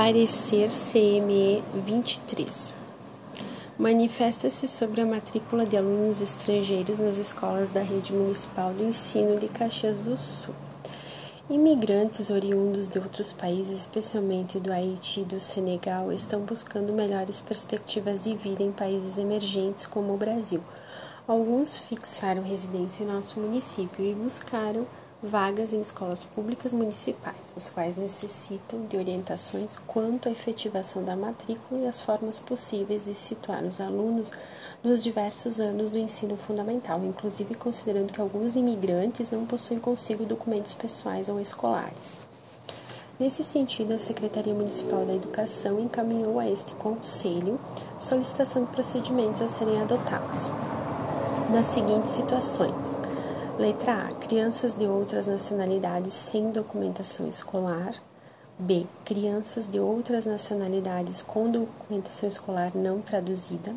Parecer CME 23 manifesta-se sobre a matrícula de alunos estrangeiros nas escolas da Rede Municipal do Ensino de Caxias do Sul. Imigrantes oriundos de outros países, especialmente do Haiti e do Senegal, estão buscando melhores perspectivas de vida em países emergentes como o Brasil. Alguns fixaram residência em nosso município e buscaram vagas em escolas públicas municipais, as quais necessitam de orientações quanto à efetivação da matrícula e as formas possíveis de situar os alunos nos diversos anos do ensino fundamental, inclusive considerando que alguns imigrantes não possuem consigo documentos pessoais ou escolares. Nesse sentido, a Secretaria Municipal da Educação encaminhou a este Conselho solicitação de procedimentos a serem adotados nas seguintes situações Letra A. Crianças de outras nacionalidades sem documentação escolar. B. Crianças de outras nacionalidades com documentação escolar não traduzida.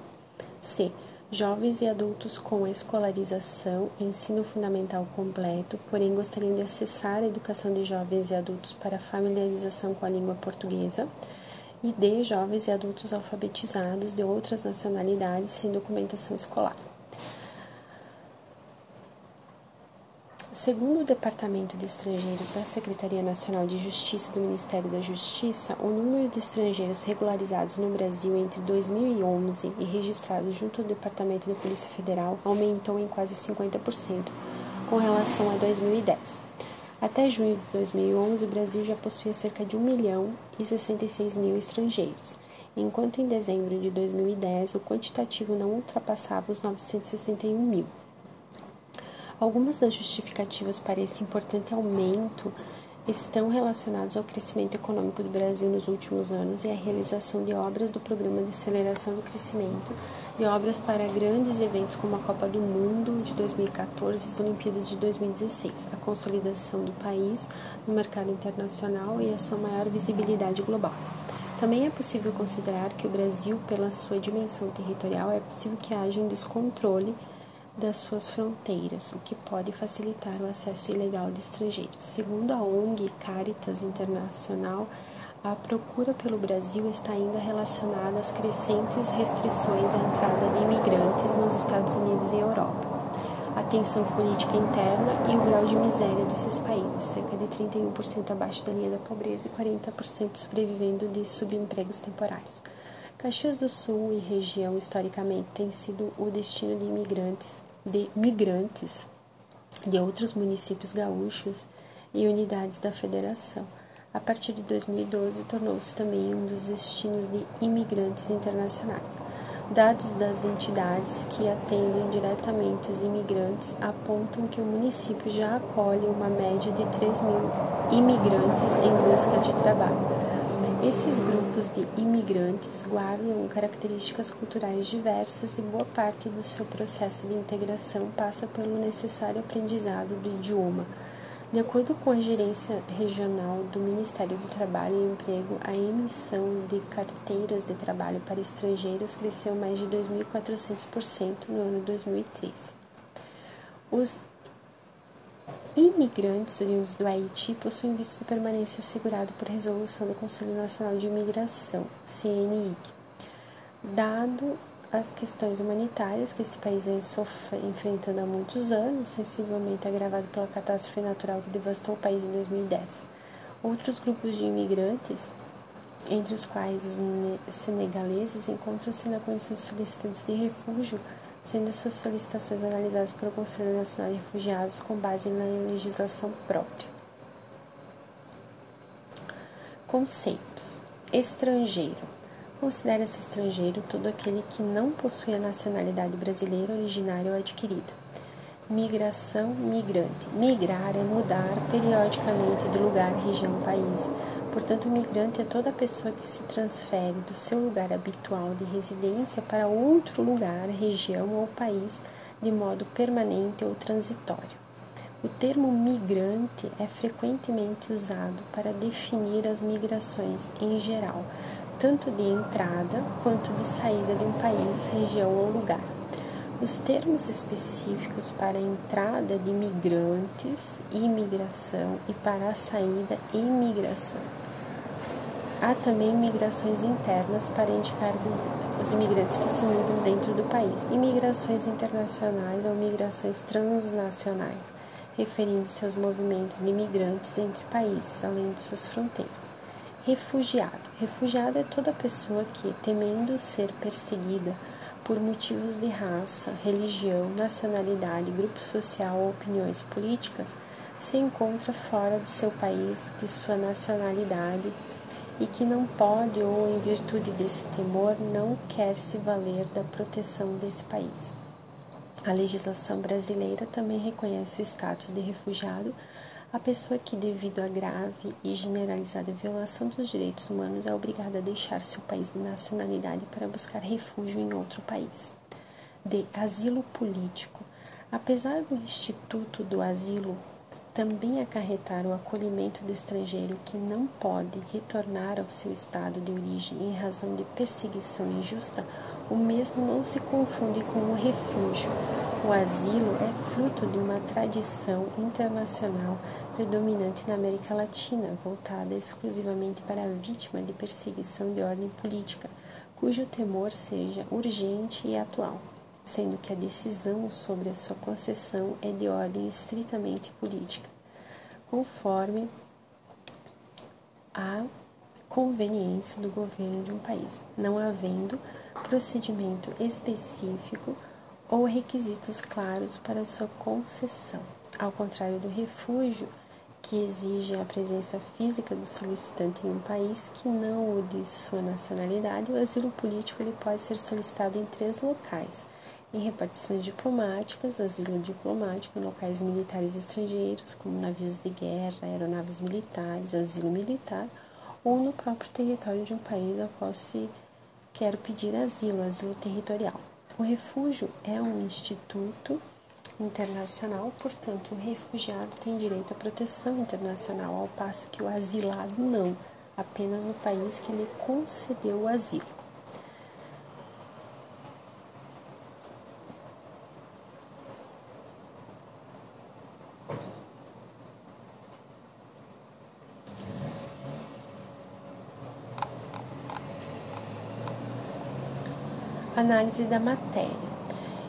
C. Jovens e adultos com escolarização ensino fundamental completo, porém gostariam de acessar a educação de jovens e adultos para familiarização com a língua portuguesa. E D. Jovens e adultos alfabetizados de outras nacionalidades sem documentação escolar. Segundo o Departamento de Estrangeiros da Secretaria Nacional de Justiça do Ministério da Justiça, o número de estrangeiros regularizados no Brasil entre 2011 e registrados junto ao Departamento da Polícia Federal aumentou em quase 50% com relação a 2010. Até junho de 2011, o Brasil já possuía cerca de 1 milhão e 66 mil estrangeiros, enquanto em dezembro de 2010 o quantitativo não ultrapassava os 961 mil. Algumas das justificativas para esse importante aumento estão relacionados ao crescimento econômico do Brasil nos últimos anos e à realização de obras do Programa de Aceleração do Crescimento, de obras para grandes eventos como a Copa do Mundo de 2014 e as Olimpíadas de 2016, a consolidação do país no mercado internacional e a sua maior visibilidade global. Também é possível considerar que o Brasil, pela sua dimensão territorial, é possível que haja um descontrole das suas fronteiras, o que pode facilitar o acesso ilegal de estrangeiros. Segundo a ONG Caritas Internacional, a procura pelo Brasil está ainda relacionada às crescentes restrições à entrada de imigrantes nos Estados Unidos e Europa. A tensão política interna e o grau de miséria desses países, cerca de 31% abaixo da linha da pobreza e 40% sobrevivendo de subempregos temporários. Caxias do Sul e região historicamente tem sido o destino de imigrantes, de migrantes de outros municípios gaúchos e unidades da federação. A partir de 2012, tornou-se também um dos destinos de imigrantes internacionais. Dados das entidades que atendem diretamente os imigrantes apontam que o município já acolhe uma média de 3 mil imigrantes em busca de trabalho esses grupos de imigrantes guardam características culturais diversas e boa parte do seu processo de integração passa pelo necessário aprendizado do idioma. De acordo com a gerência regional do Ministério do Trabalho e Emprego, a emissão de carteiras de trabalho para estrangeiros cresceu mais de 2.400% no ano 2013. Os Imigrantes oriundos do Haiti possuem visto de permanência assegurado por resolução do Conselho Nacional de Imigração, CNIG. Dado as questões humanitárias que este país vem enfrentando há muitos anos, sensivelmente agravado pela catástrofe natural que devastou o país em 2010. Outros grupos de imigrantes, entre os quais os senegaleses, encontram-se na condição de solicitantes de refúgio sendo essas solicitações analisadas pelo Conselho Nacional de Refugiados com base na legislação própria. Conceitos: Estrangeiro. Considera-se estrangeiro todo aquele que não possui a nacionalidade brasileira originária ou adquirida. Migração, migrante. Migrar é mudar periodicamente de lugar, região, país, Portanto, migrante é toda pessoa que se transfere do seu lugar habitual de residência para outro lugar, região ou país de modo permanente ou transitório. O termo migrante é frequentemente usado para definir as migrações em geral, tanto de entrada quanto de saída de um país, região ou lugar. Os termos específicos para a entrada de migrantes, imigração e para a saída, imigração. Há também migrações internas para indicar os, os imigrantes que se mudam dentro do país, e migrações internacionais ou migrações transnacionais, referindo-se aos movimentos de imigrantes entre países, além de suas fronteiras. Refugiado. Refugiado é toda pessoa que, temendo ser perseguida por motivos de raça, religião, nacionalidade, grupo social ou opiniões políticas, se encontra fora do seu país, de sua nacionalidade e que não pode ou em virtude desse temor não quer se valer da proteção desse país. A legislação brasileira também reconhece o status de refugiado a pessoa que, devido à grave e generalizada violação dos direitos humanos, é obrigada a deixar seu país de nacionalidade para buscar refúgio em outro país. De asilo político. Apesar do Instituto do Asilo também acarretar o acolhimento do estrangeiro que não pode retornar ao seu estado de origem em razão de perseguição injusta, o mesmo não se confunde com o refúgio. O asilo é fruto de uma tradição internacional predominante na América Latina, voltada exclusivamente para a vítima de perseguição de ordem política, cujo temor seja urgente e atual sendo que a decisão sobre a sua concessão é de ordem estritamente política, conforme a conveniência do governo de um país, não havendo procedimento específico ou requisitos claros para sua concessão. Ao contrário do refúgio, que exige a presença física do solicitante em um país que não o de sua nacionalidade, o asilo político ele pode ser solicitado em três locais: em repartições diplomáticas, asilo diplomático em locais militares estrangeiros, como navios de guerra, aeronaves militares, asilo militar, ou no próprio território de um país ao qual se quer pedir asilo, asilo territorial. O refúgio é um instituto internacional, portanto, o refugiado tem direito à proteção internacional, ao passo que o asilado não, apenas no país que lhe concedeu o asilo. Análise da matéria.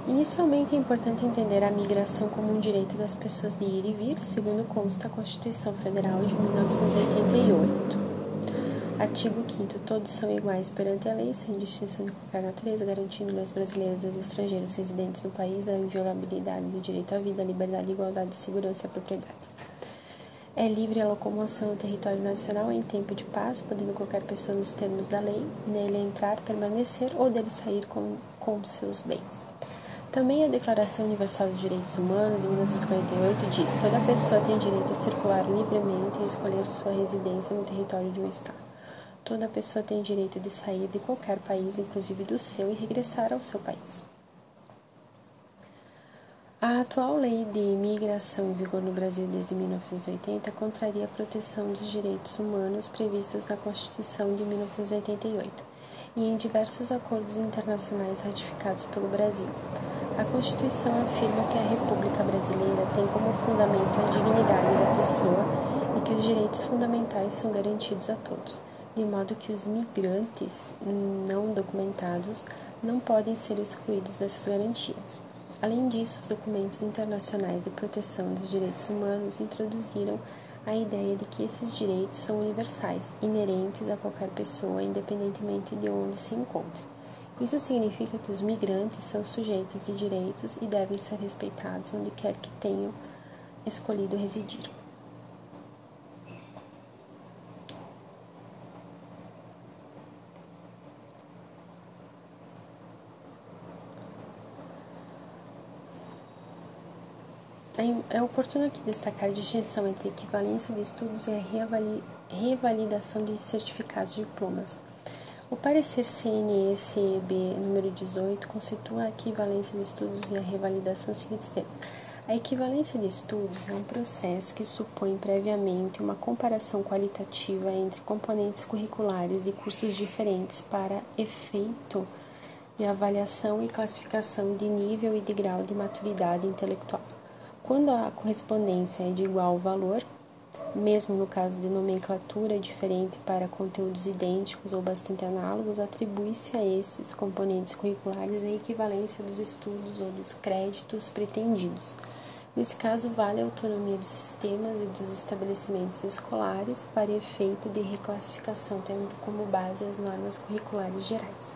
Inicialmente é importante entender a migração como um direito das pessoas de ir e vir, segundo consta a Constituição Federal de 1988. Artigo 5 Todos são iguais perante a lei, sem distinção de qualquer natureza, garantindo aos brasileiros e aos estrangeiros residentes no país a inviolabilidade do direito à vida, à liberdade, igualdade, segurança e à propriedade. É livre a locomoção no território nacional em tempo de paz, podendo qualquer pessoa, nos termos da lei, nele entrar, permanecer ou dele sair com, com seus bens. Também a Declaração Universal dos Direitos Humanos, de 1948, diz: toda pessoa tem direito a circular livremente e escolher sua residência no território de um Estado. Toda pessoa tem direito de sair de qualquer país, inclusive do seu, e regressar ao seu país. A atual lei de imigração em vigor no Brasil desde 1980 contraria a proteção dos direitos humanos previstos na Constituição de 1988 e em diversos acordos internacionais ratificados pelo Brasil. A Constituição afirma que a República Brasileira tem como fundamento a dignidade da pessoa e que os direitos fundamentais são garantidos a todos, de modo que os migrantes não documentados não podem ser excluídos dessas garantias. Além disso, os documentos internacionais de proteção dos direitos humanos introduziram a ideia de que esses direitos são universais, inerentes a qualquer pessoa, independentemente de onde se encontre. Isso significa que os migrantes são sujeitos de direitos e devem ser respeitados onde quer que tenham escolhido residir. É, oportuno aqui destacar a distinção entre equivalência de estudos e a revalidação de certificados de diplomas. O parecer CNE-CEB número 18 conceitua a equivalência de estudos e a revalidação seguintes termos. A equivalência de estudos é um processo que supõe previamente uma comparação qualitativa entre componentes curriculares de cursos diferentes para efeito de avaliação e classificação de nível e de grau de maturidade intelectual. Quando a correspondência é de igual valor, Mesmo no caso de nomenclatura diferente para conteúdos idênticos ou bastante análogos, atribui-se a esses componentes curriculares a equivalência dos estudos ou dos créditos pretendidos. Nesse caso, vale a autonomia dos sistemas e dos estabelecimentos escolares para efeito de reclassificação, tendo como base as normas curriculares gerais.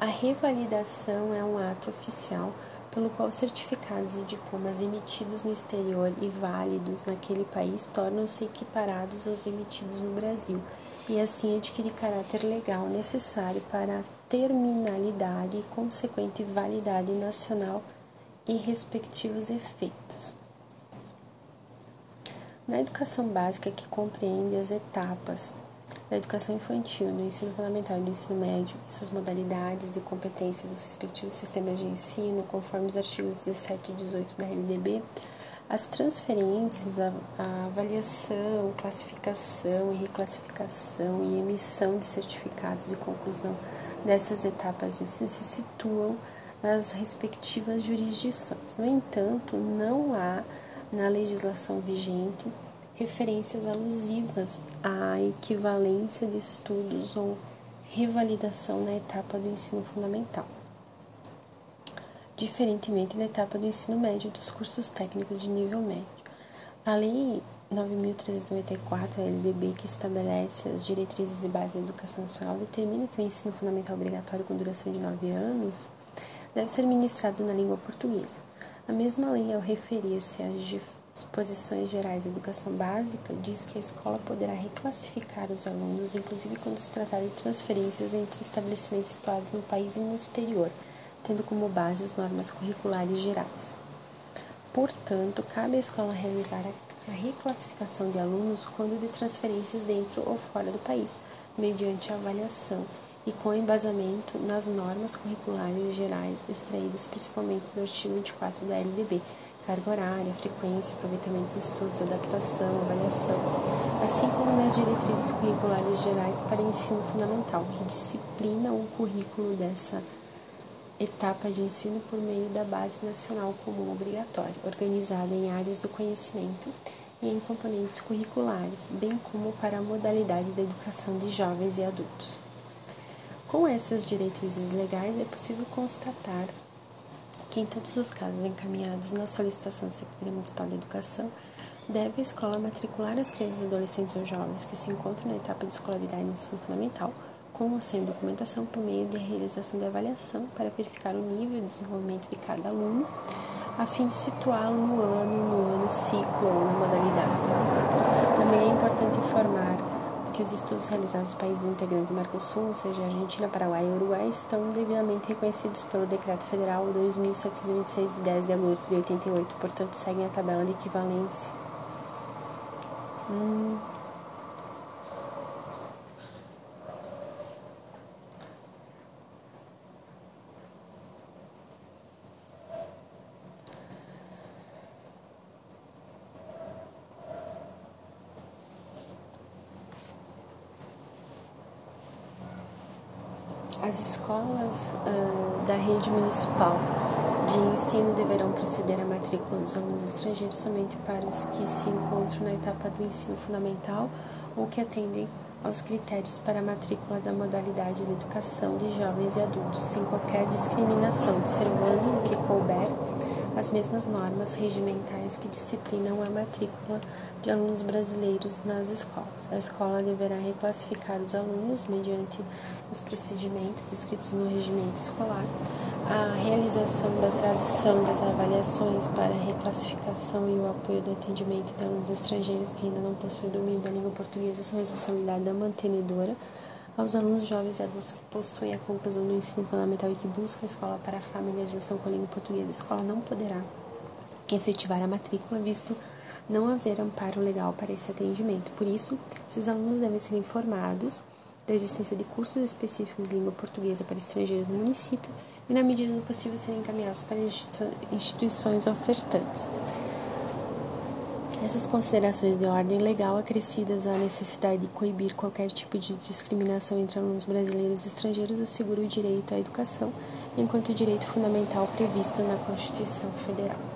A revalidação é um ato oficial pelo qual certificados e diplomas emitidos no exterior e válidos naquele país tornam-se equiparados aos emitidos no Brasil e assim adquire caráter legal necessário para a terminalidade e consequente validade nacional e respectivos efeitos. Na educação básica, que compreende as etapas da educação infantil, no ensino fundamental e do ensino médio e suas modalidades de competência dos respectivos sistemas de ensino, conforme os artigos 17 e 18 da LDB, as transferências, a, a avaliação, classificação e reclassificação e emissão de certificados de conclusão dessas etapas de ensino se situam nas respectivas jurisdições. No entanto, não há na legislação vigente referências alusivas à equivalência de estudos ou revalidação na etapa do ensino fundamental, diferentemente da etapa do ensino médio dos cursos técnicos de nível médio. A Lei 9.394, a LDB, que estabelece as diretrizes e bases da educação nacional, determina que o ensino fundamental obrigatório com duração de nove anos deve ser ministrado na língua portuguesa. A mesma lei, ao referir-se às Disposições Gerais da Educação Básica diz que a escola poderá reclassificar os alunos, inclusive quando se tratar de transferências entre estabelecimentos situados no país e no exterior, tendo como base as normas curriculares gerais. Portanto, cabe à escola realizar a reclassificação de alunos quando de transferências dentro ou fora do país, mediante avaliação e com embasamento nas normas curriculares gerais extraídas principalmente do artigo 24 da LDB, carga horária, frequência, aproveitamento de estudos, adaptação, avaliação, assim como nas diretrizes curriculares gerais para ensino fundamental, que disciplina o currículo dessa etapa de ensino por meio da Base Nacional Comum Obrigatória, organizada em áreas do conhecimento e em componentes curriculares, bem como para a modalidade da educação de jovens e adultos. Com essas diretrizes legais, é possível constatar que em todos os casos encaminhados na solicitação da Secretaria Municipal de Educação, deve a escola matricular as crianças, adolescentes ou jovens que se encontram na etapa de escolaridade e ensino fundamental, com ou sem documentação por meio de realização de avaliação para verificar o nível de desenvolvimento de cada aluno, a fim de situá-lo no ano, no ano ciclo ou na modalidade. Também é importante informar que os estudos realizados nos países integrantes do Mercosul, ou seja, Argentina, Paraguai e Uruguai, estão devidamente reconhecidos pelo Decreto Federal 2726 de 10 de agosto de 88, portanto, seguem a tabela de equivalência. Hum. As escolas uh, da rede municipal de ensino deverão proceder à matrícula dos alunos estrangeiros somente para os que se encontram na etapa do ensino fundamental ou que atendem aos critérios para a matrícula da modalidade de educação de jovens e adultos, sem qualquer discriminação, observando o que couber as mesmas normas regimentais que disciplinam a matrícula de alunos brasileiros nas escolas. A escola deverá reclassificar os alunos mediante os procedimentos descritos no regimento escolar, a realização da tradução das avaliações para a reclassificação e o apoio do atendimento de alunos estrangeiros que ainda não possuem domínio da língua portuguesa são responsabilidade da mantenedora aos alunos jovens e adultos que possuem a conclusão do ensino fundamental e que buscam a escola para a familiarização com a língua portuguesa, a escola não poderá efetivar a matrícula, visto não haver amparo legal para esse atendimento. Por isso, esses alunos devem ser informados da existência de cursos específicos de língua portuguesa para estrangeiros no município e, na medida do possível, serem encaminhados para instituições ofertantes. Essas considerações de ordem legal acrescidas à necessidade de coibir qualquer tipo de discriminação entre alunos brasileiros e estrangeiros asseguram o direito à educação, enquanto direito fundamental previsto na Constituição Federal.